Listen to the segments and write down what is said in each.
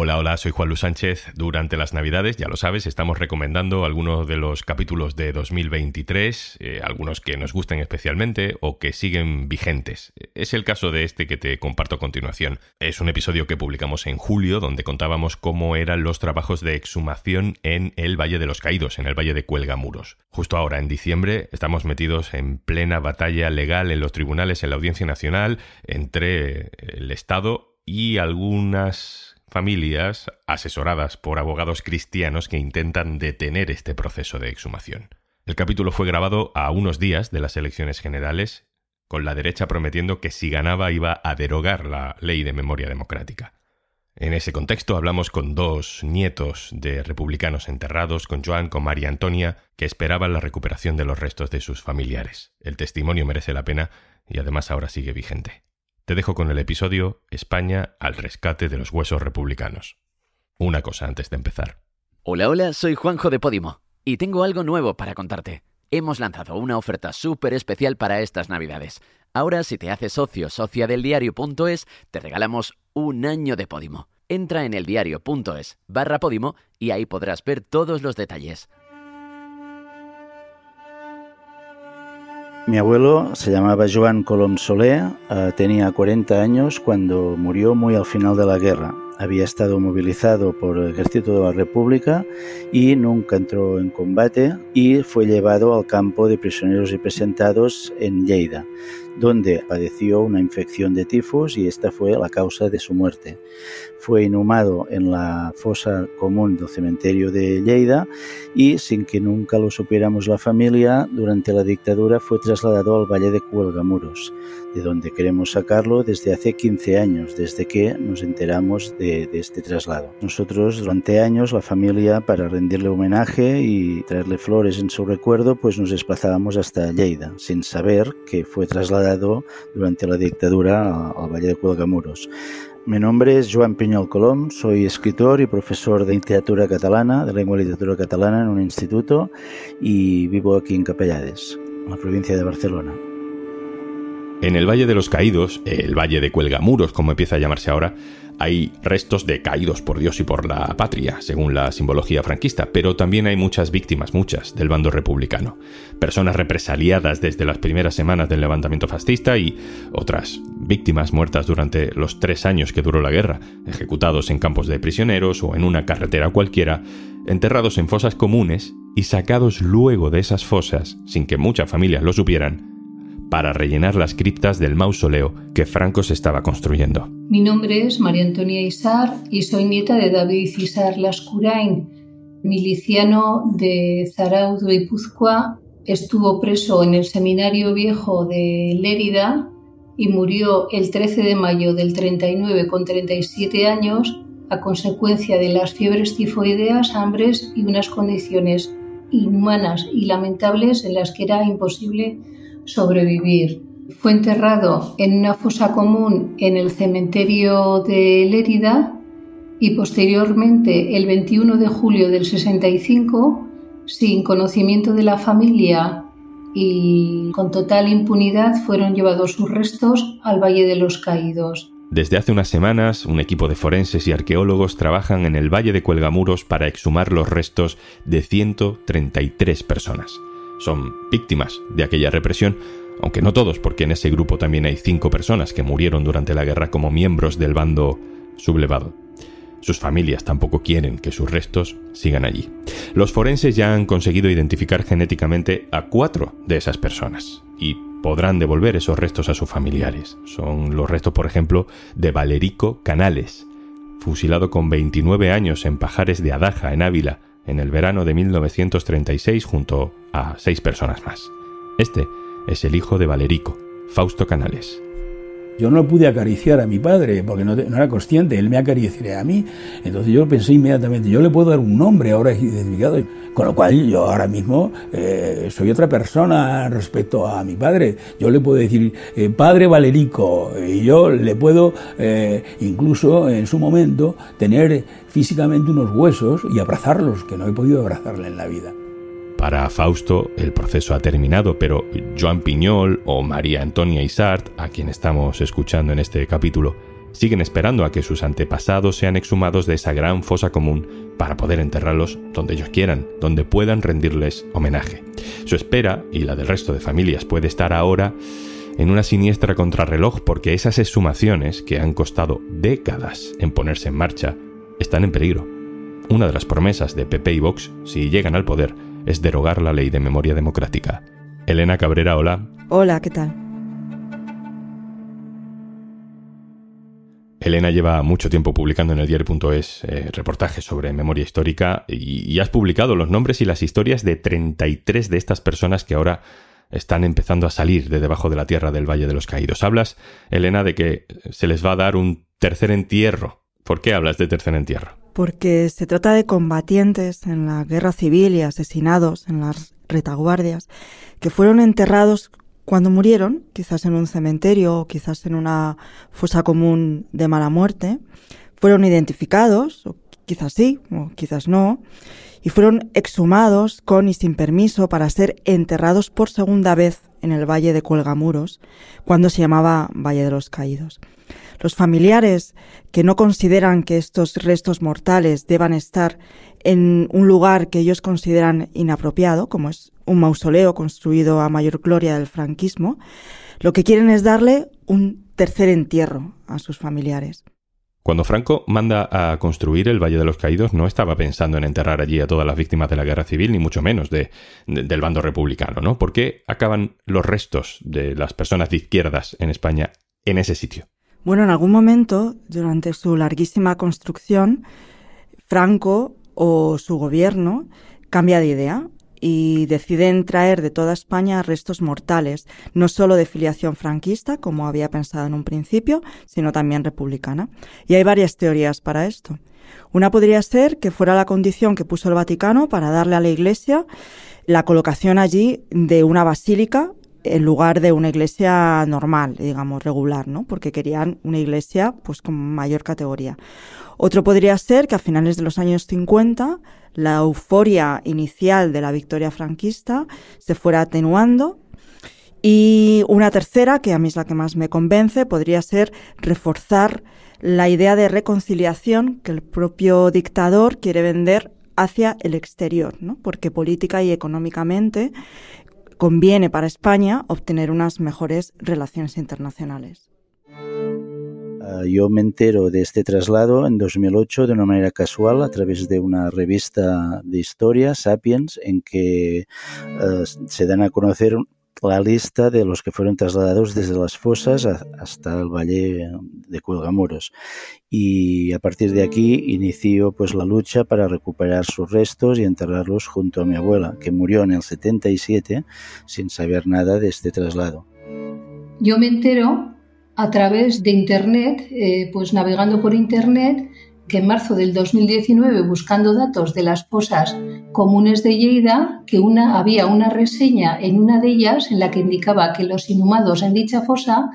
Hola, hola, soy Juan Luis Sánchez. Durante las Navidades, ya lo sabes, estamos recomendando algunos de los capítulos de 2023, eh, algunos que nos gusten especialmente o que siguen vigentes. Es el caso de este que te comparto a continuación. Es un episodio que publicamos en julio donde contábamos cómo eran los trabajos de exhumación en el Valle de los Caídos, en el Valle de Cuelgamuros. Justo ahora, en diciembre, estamos metidos en plena batalla legal en los tribunales, en la Audiencia Nacional, entre el Estado y algunas familias asesoradas por abogados cristianos que intentan detener este proceso de exhumación. El capítulo fue grabado a unos días de las elecciones generales, con la derecha prometiendo que si ganaba iba a derogar la ley de memoria democrática. En ese contexto hablamos con dos nietos de republicanos enterrados, con Joan, con María Antonia, que esperaban la recuperación de los restos de sus familiares. El testimonio merece la pena y además ahora sigue vigente. Te dejo con el episodio España al rescate de los huesos republicanos. Una cosa antes de empezar. Hola, hola, soy Juanjo de Podimo y tengo algo nuevo para contarte. Hemos lanzado una oferta súper especial para estas Navidades. Ahora, si te haces socio socia del diario.es, te regalamos un año de Podimo. Entra en eldiario.es barra Podimo y ahí podrás ver todos los detalles. Mi abuelo se llamaba Joan Colom Soler, uh, tenía 40 años cuando murió muy al final de la guerra. Había estado movilizado por el ejército de la República y nunca entró en combate y fue llevado al campo de prisioneros y presentados en Lleida, donde padeció una infección de tifus y esta fue la causa de su muerte. Fue inhumado en la fosa común del cementerio de Lleida y, sin que nunca lo supiéramos la familia, durante la dictadura fue trasladado al Valle de Cuelgamuros, de donde queremos sacarlo desde hace 15 años, desde que nos enteramos de, de este traslado. Nosotros, durante años, la familia, para rendirle homenaje y traerle flores en su recuerdo, pues nos desplazábamos hasta Lleida, sin saber que fue trasladado durante la dictadura al Valle de Cuelgamuros. Mi nombre es Joan Piñol Colom, soy escritor y profesor de literatura catalana, de lengua y literatura catalana en un instituto y vivo aquí en Capellades, en la provincia de Barcelona. En el Valle de los Caídos, el Valle de Cuelgamuros, como empieza a llamarse ahora, hay restos de caídos por Dios y por la patria, según la simbología franquista, pero también hay muchas víctimas, muchas, del bando republicano. Personas represaliadas desde las primeras semanas del levantamiento fascista y otras víctimas muertas durante los tres años que duró la guerra, ejecutados en campos de prisioneros o en una carretera cualquiera, enterrados en fosas comunes y sacados luego de esas fosas, sin que muchas familias lo supieran, para rellenar las criptas del mausoleo que Franco se estaba construyendo. Mi nombre es María Antonia Isar y soy nieta de David Isar Lascurain, miliciano de Zaraudo y Puzcoa. Estuvo preso en el Seminario Viejo de Lérida y murió el 13 de mayo del 39 con 37 años a consecuencia de las fiebres tifoideas, hambres y unas condiciones inhumanas y lamentables en las que era imposible sobrevivir. Fue enterrado en una fosa común en el cementerio de Lérida y posteriormente, el 21 de julio del 65, sin conocimiento de la familia y con total impunidad, fueron llevados sus restos al Valle de los Caídos. Desde hace unas semanas, un equipo de forenses y arqueólogos trabajan en el Valle de Cuelgamuros para exhumar los restos de 133 personas son víctimas de aquella represión, aunque no todos, porque en ese grupo también hay cinco personas que murieron durante la guerra como miembros del bando sublevado. Sus familias tampoco quieren que sus restos sigan allí. Los forenses ya han conseguido identificar genéticamente a cuatro de esas personas y podrán devolver esos restos a sus familiares. Son los restos, por ejemplo, de Valerico Canales, fusilado con 29 años en Pajares de Adaja, en Ávila, en el verano de 1936 junto a seis personas más. Este es el hijo de Valerico, Fausto Canales. Yo no pude acariciar a mi padre porque no, no, era consciente, él me acariciaría a mí. Entonces yo pensé inmediatamente, yo le puedo dar un nombre ahora identificado, con lo cual yo ahora mismo eh, soy otra persona respecto a mi padre. Yo le puedo decir, eh, padre Valerico, y yo le puedo eh, incluso en su momento tener físicamente unos huesos y abrazarlos, que no he podido abrazarle en la vida. Para Fausto el proceso ha terminado, pero Joan Piñol o María Antonia Isart, a quien estamos escuchando en este capítulo, siguen esperando a que sus antepasados sean exhumados de esa gran fosa común para poder enterrarlos donde ellos quieran, donde puedan rendirles homenaje. Su espera, y la del resto de familias, puede estar ahora en una siniestra contrarreloj porque esas exhumaciones, que han costado décadas en ponerse en marcha, están en peligro. Una de las promesas de PP y Vox, si llegan al poder, es derogar la ley de memoria democrática. Elena Cabrera, hola. Hola, ¿qué tal? Elena lleva mucho tiempo publicando en el diario.es eh, reportajes sobre memoria histórica y, y, has publicado los nombres y las historias de 33 de estas personas que ahora están empezando a salir de debajo de la tierra del Valle de los Caídos. Hablas, Elena, de que se les va a dar un tercer entierro. ¿Por qué hablas de tercer entierro? Porque se trata de combatientes en la guerra civil y asesinados en las retaguardias que fueron enterrados cuando murieron, quizás en un cementerio o quizás en una fosa común de mala muerte, fueron identificados, o quizás sí, o quizás no, y fueron exhumados con y sin permiso para ser enterrados por segunda vez en el Valle de Cuelgamuros, cuando se llamaba Valle de los Caídos. Los familiares que no consideran que estos restos mortales deban estar en un lugar que ellos consideran inapropiado, como es un mausoleo construido a mayor gloria del franquismo, lo que quieren es darle un tercer entierro a sus familiares. Cuando Franco manda a construir el Valle de los Caídos, no estaba pensando en enterrar allí a todas las víctimas de la guerra civil, ni mucho menos de, de, del bando republicano, ¿no? ¿Por qué acaban los restos de las personas de izquierdas en España en ese sitio? Bueno, en algún momento, durante su larguísima construcción, Franco o su gobierno cambia de idea y deciden traer de toda España restos mortales, no solo de filiación franquista, como había pensado en un principio, sino también republicana. Y hay varias teorías para esto. Una podría ser que fuera la condición que puso el Vaticano para darle a la Iglesia la colocación allí de una basílica en lugar de una iglesia normal, digamos, regular, ¿no? Porque querían una iglesia pues con mayor categoría. Otro podría ser que a finales de los años 50 la euforia inicial de la victoria franquista se fuera atenuando y una tercera, que a mí es la que más me convence, podría ser reforzar la idea de reconciliación que el propio dictador quiere vender hacia el exterior, ¿no? porque política y económicamente conviene para España obtener unas mejores relaciones internacionales. Uh, yo me entero de este traslado en 2008 de una manera casual a través de una revista de historia, Sapiens, en que uh, se dan a conocer la lista de los que fueron trasladados desde las fosas hasta el valle de Cuelgamoros. Y a partir de aquí inició pues la lucha para recuperar sus restos y enterrarlos junto a mi abuela, que murió en el 77 sin saber nada de este traslado. Yo me entero a través de Internet, eh, pues navegando por Internet, que en marzo del 2019, buscando datos de las fosas comunes de Lleida, que una, había una reseña en una de ellas en la que indicaba que los inhumados en dicha fosa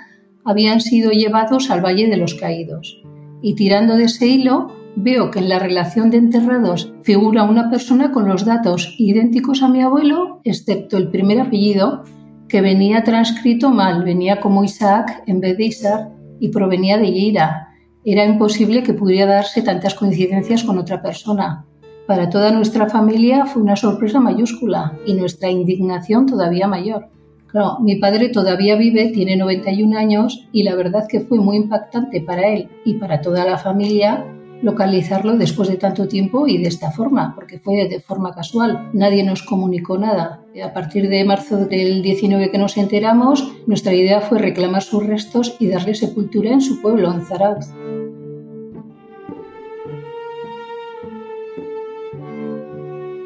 habían sido llevados al Valle de los Caídos. Y tirando de ese hilo, veo que en la relación de enterrados figura una persona con los datos idénticos a mi abuelo, excepto el primer apellido, que venía transcrito mal, venía como Isaac en vez de Isaac y provenía de Lleida. Era imposible que pudiera darse tantas coincidencias con otra persona. Para toda nuestra familia fue una sorpresa mayúscula y nuestra indignación todavía mayor. Claro, mi padre todavía vive, tiene 91 años y la verdad que fue muy impactante para él y para toda la familia localizarlo después de tanto tiempo y de esta forma, porque fue de forma casual. Nadie nos comunicó nada. A partir de marzo del 19 que nos enteramos, nuestra idea fue reclamar sus restos y darle sepultura en su pueblo, en Zarauz.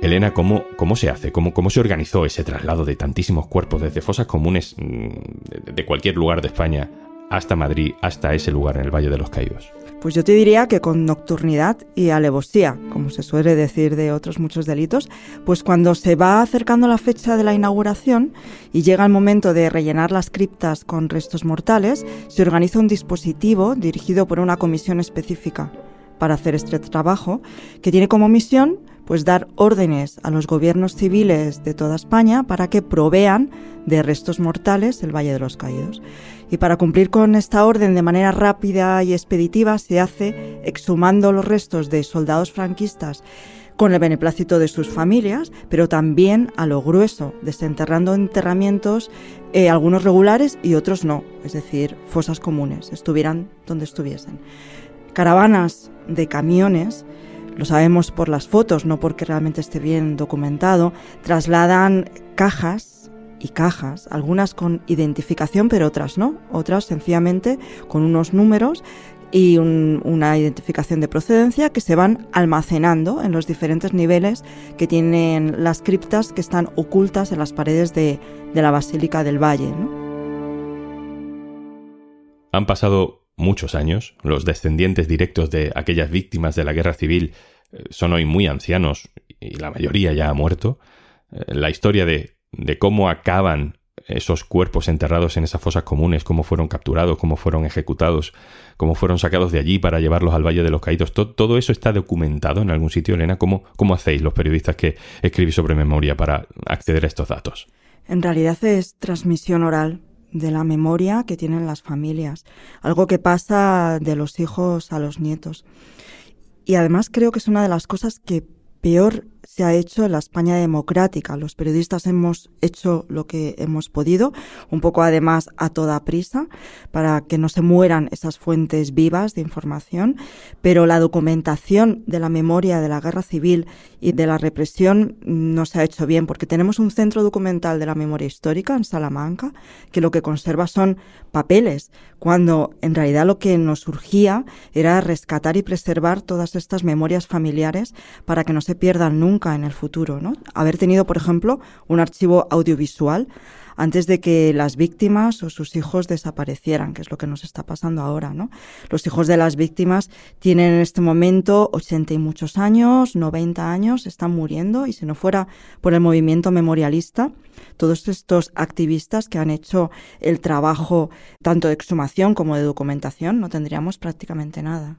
Elena, ¿cómo, ¿cómo se hace? ¿Cómo, ¿Cómo se organizó ese traslado de tantísimos cuerpos desde fosas comunes mm, de cualquier lugar de España hasta Madrid, hasta ese lugar en el Valle de los Caídos? Pues yo te diría que con nocturnidad y alevosía, como se suele decir de otros muchos delitos, pues cuando se va acercando la fecha de la inauguración y llega el momento de rellenar las criptas con restos mortales, se organiza un dispositivo dirigido por una comisión específica para hacer este trabajo, que tiene como misión pues dar órdenes a los gobiernos civiles de toda España para que provean de restos mortales el Valle de los Caídos. Y para cumplir con esta orden de manera rápida y expeditiva se hace exhumando los restos de soldados franquistas con el beneplácito de sus familias, pero también a lo grueso, desenterrando enterramientos, eh, algunos regulares y otros no, es decir, fosas comunes, estuvieran donde estuviesen. Caravanas de camiones, lo sabemos por las fotos, no porque realmente esté bien documentado, trasladan cajas y cajas, algunas con identificación, pero otras no, otras sencillamente con unos números y una identificación de procedencia que se van almacenando en los diferentes niveles que tienen las criptas que están ocultas en las paredes de, la Basílica del Valle. Han pasado muchos años. Los descendientes directos de aquellas víctimas de la guerra civil eh, son hoy muy ancianos y la mayoría ya ha muerto. Eh, la historia de, cómo acaban esos cuerpos enterrados en esas fosas comunes, cómo fueron capturados, cómo fueron ejecutados, cómo fueron sacados de allí para llevarlos al Valle de los Caídos. Todo, eso está documentado en algún sitio, Elena. ¿Cómo, ¿Cómo hacéis los periodistas que escribís sobre memoria para acceder a estos datos? En realidad es transmisión oral de la memoria que tienen las familias, algo que pasa de los hijos a los nietos. Y además creo que es una de las cosas que peor se ha hecho en la España democrática. Los periodistas hemos hecho lo que hemos podido, un poco además a toda prisa, para que no se mueran esas fuentes vivas de información, pero la documentación de la memoria de la guerra civil y de la represión no se ha hecho bien, porque tenemos un centro documental de la memoria histórica en Salamanca, que lo que conserva son papeles, cuando en realidad lo que nos surgía era rescatar y preservar todas estas memorias familiares para que no se pierdan nunca en el futuro, ¿no? Haber tenido, por ejemplo, un archivo audiovisual antes de que las víctimas o sus hijos desaparecieran, que es lo que nos está pasando ahora, ¿no? Los hijos de las víctimas tienen en este momento 80 y muchos años, 90 años, están muriendo y si no fuera por el movimiento memorialista, todos estos activistas que han hecho el trabajo tanto de exhumación como de documentación, no tendríamos prácticamente nada.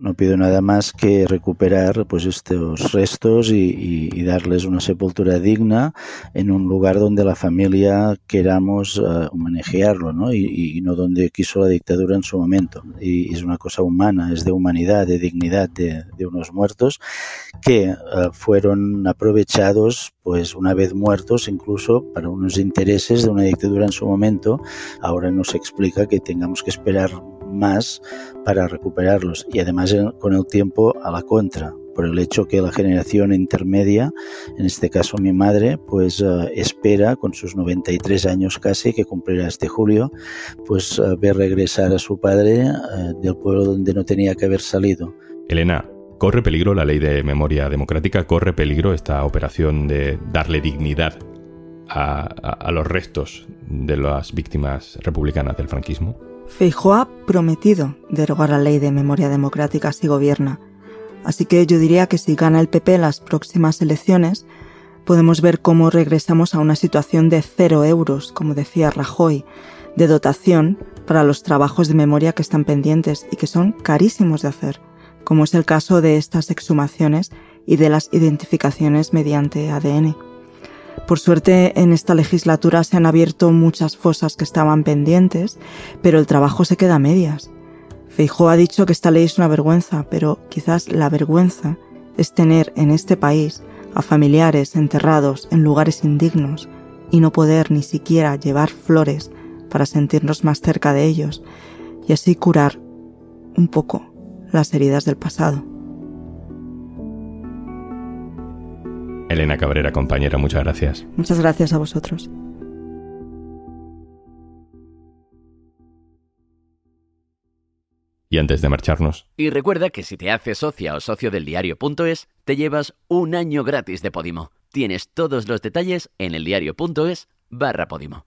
No pido nada más que recuperar pues estos restos y, darles una sepultura digna en un lugar donde la familia queramos uh, homenajearlo ¿no? Y, no donde quiso la dictadura en su momento. Y es una cosa humana, es de humanidad, de dignidad de, unos muertos que uh, fueron aprovechados pues una vez muertos incluso para unos intereses de una dictadura en su momento. Ahora nos explica que tengamos que esperar más para recuperarlos y además con el tiempo a la contra por el hecho que la generación intermedia, en este caso mi madre, pues eh, espera con sus 93 años casi, que cumplirá este julio, pues eh, ver regresar a su padre eh, del pueblo donde no tenía que haber salido. Elena, ¿corre peligro la ley de memoria democrática? ¿Corre peligro esta operación de darle dignidad a los restos de las víctimas republicanas del franquismo? Feijóo ha prometido derogar la ley de memoria democrática si gobierna. Así que yo diría que si gana el PP las próximas elecciones, podemos ver cómo regresamos a una situación de cero euros, como decía Rajoy, de dotación para los trabajos de memoria que están pendientes y que son carísimos de hacer, como es el caso de estas exhumaciones y de las identificaciones mediante ADN. Por suerte, en esta legislatura se han abierto muchas fosas que estaban pendientes, pero el trabajo se queda a medias. Feijó ha dicho que esta ley es una vergüenza, pero quizás la vergüenza es tener en este país a familiares enterrados en lugares indignos y no poder ni siquiera llevar flores para sentirnos más cerca de ellos y así curar un poco las heridas del pasado. Elena Cabrera, compañera, muchas gracias. Muchas gracias a vosotros. Y antes de marcharnos. Y recuerda que si te haces socia o socio del diario.es, te llevas un año gratis de Podimo. Tienes todos los detalles en eldiario.es barra Podimo.